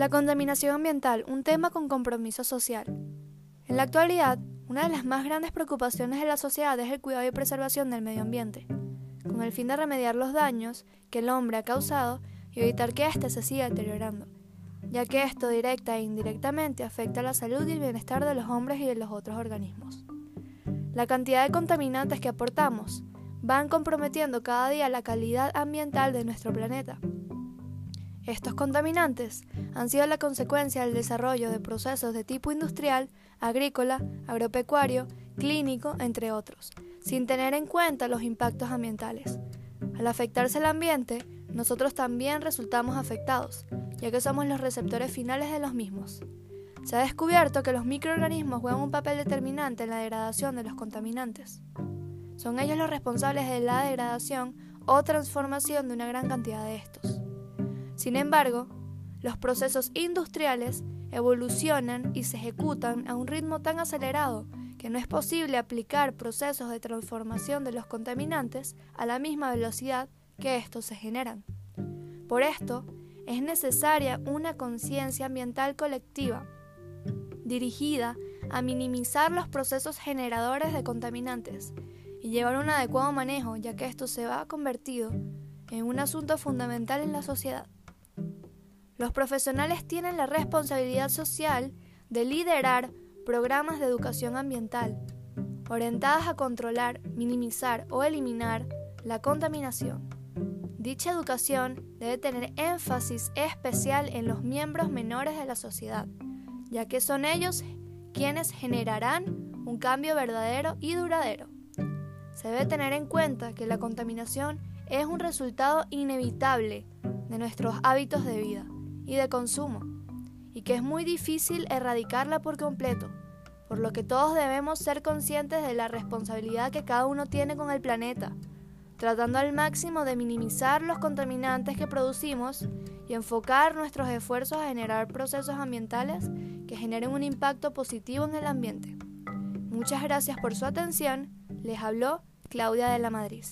La contaminación ambiental, un tema con compromiso social. En la actualidad, una de las más grandes preocupaciones de la sociedad es el cuidado y preservación del medio ambiente, con el fin de remediar los daños que el hombre ha causado y evitar que éste se siga deteriorando, ya que esto directa e indirectamente afecta la salud y el bienestar de los hombres y de los otros organismos. La cantidad de contaminantes que aportamos van comprometiendo cada día la calidad ambiental de nuestro planeta. Estos contaminantes han sido la consecuencia del desarrollo de procesos de tipo industrial, agrícola, agropecuario, clínico, entre otros, sin tener en cuenta los impactos ambientales. Al afectarse el ambiente, nosotros también resultamos afectados, ya que somos los receptores finales de los mismos. Se ha descubierto que los microorganismos juegan un papel determinante en la degradación de los contaminantes. Son ellos los responsables de la degradación o transformación de una gran cantidad de estos. Sin embargo, los procesos industriales evolucionan y se ejecutan a un ritmo tan acelerado que no es posible aplicar procesos de transformación de los contaminantes a la misma velocidad que estos se generan. Por esto, es necesaria una conciencia ambiental colectiva dirigida a minimizar los procesos generadores de contaminantes y llevar un adecuado manejo, ya que esto se va convertido en un asunto fundamental en la sociedad. Los profesionales tienen la responsabilidad social de liderar programas de educación ambiental orientadas a controlar, minimizar o eliminar la contaminación. Dicha educación debe tener énfasis especial en los miembros menores de la sociedad, ya que son ellos quienes generarán un cambio verdadero y duradero. Se debe tener en cuenta que la contaminación es un resultado inevitable de nuestros hábitos de vida y de consumo, y que es muy difícil erradicarla por completo, por lo que todos debemos ser conscientes de la responsabilidad que cada uno tiene con el planeta, tratando al máximo de minimizar los contaminantes que producimos y enfocar nuestros esfuerzos a generar procesos ambientales que generen un impacto positivo en el ambiente. Muchas gracias por su atención. Les habló Claudia de la Madrid.